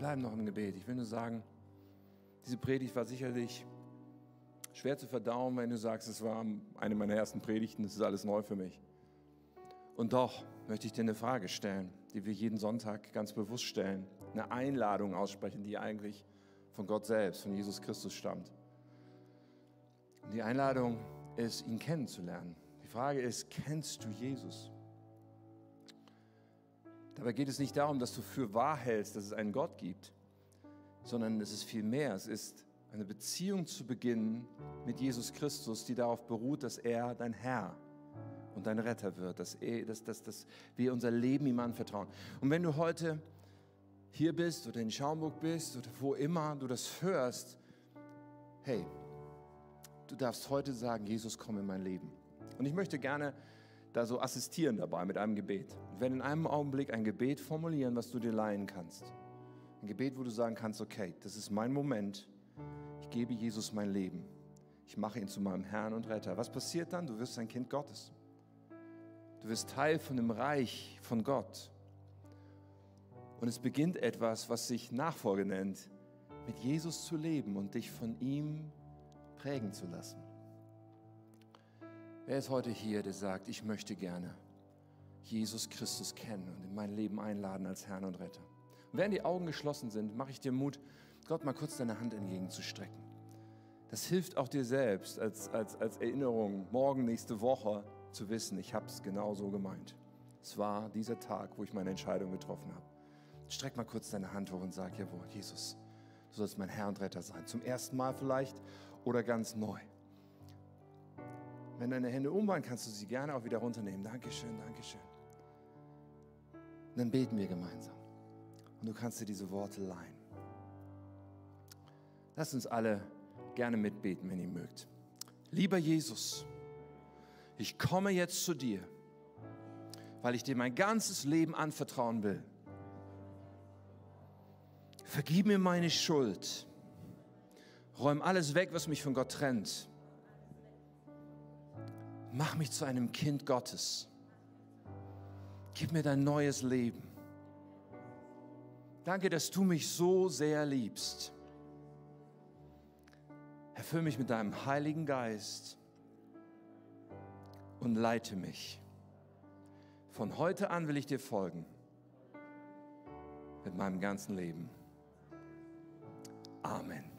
Bleiben noch im Gebet. Ich will nur sagen, diese Predigt war sicherlich schwer zu verdauen, wenn du sagst, es war eine meiner ersten Predigten, das ist alles neu für mich. Und doch möchte ich dir eine Frage stellen, die wir jeden Sonntag ganz bewusst stellen. Eine Einladung aussprechen, die eigentlich von Gott selbst, von Jesus Christus stammt. Und die Einladung ist, ihn kennenzulernen. Die Frage ist, kennst du Jesus? Dabei geht es nicht darum, dass du für wahr hältst, dass es einen Gott gibt, sondern es ist viel mehr. Es ist eine Beziehung zu beginnen mit Jesus Christus, die darauf beruht, dass er dein Herr und dein Retter wird, dass, er, dass, dass, dass wir unser Leben ihm anvertrauen. Und wenn du heute hier bist oder in Schaumburg bist oder wo immer du das hörst, hey, du darfst heute sagen, Jesus, komm in mein Leben. Und ich möchte gerne da so assistieren dabei mit einem Gebet. Wir werden in einem Augenblick ein Gebet formulieren, was du dir leihen kannst. Ein Gebet, wo du sagen kannst, okay, das ist mein Moment, ich gebe Jesus mein Leben. Ich mache ihn zu meinem Herrn und Retter. Was passiert dann? Du wirst ein Kind Gottes. Du wirst Teil von dem Reich von Gott. Und es beginnt etwas, was sich Nachfolge nennt, mit Jesus zu leben und dich von ihm prägen zu lassen. Wer ist heute hier, der sagt, ich möchte gerne Jesus Christus kennen und in mein Leben einladen als Herrn und Retter? während die Augen geschlossen sind, mache ich dir Mut, Gott mal kurz deine Hand entgegenzustrecken. Das hilft auch dir selbst als, als, als Erinnerung, morgen, nächste Woche zu wissen, ich habe es genau so gemeint. Es war dieser Tag, wo ich meine Entscheidung getroffen habe. Streck mal kurz deine Hand hoch und sag, jawohl, Jesus, du sollst mein Herr und Retter sein. Zum ersten Mal vielleicht oder ganz neu. Wenn deine Hände umwandern, kannst du sie gerne auch wieder runternehmen. Dankeschön, Dankeschön. Und dann beten wir gemeinsam. Und du kannst dir diese Worte leihen. Lass uns alle gerne mitbeten, wenn ihr mögt. Lieber Jesus, ich komme jetzt zu dir, weil ich dir mein ganzes Leben anvertrauen will. Vergib mir meine Schuld. Räum alles weg, was mich von Gott trennt. Mach mich zu einem Kind Gottes. Gib mir dein neues Leben. Danke, dass du mich so sehr liebst. Erfüll mich mit deinem Heiligen Geist und leite mich. Von heute an will ich dir folgen mit meinem ganzen Leben. Amen.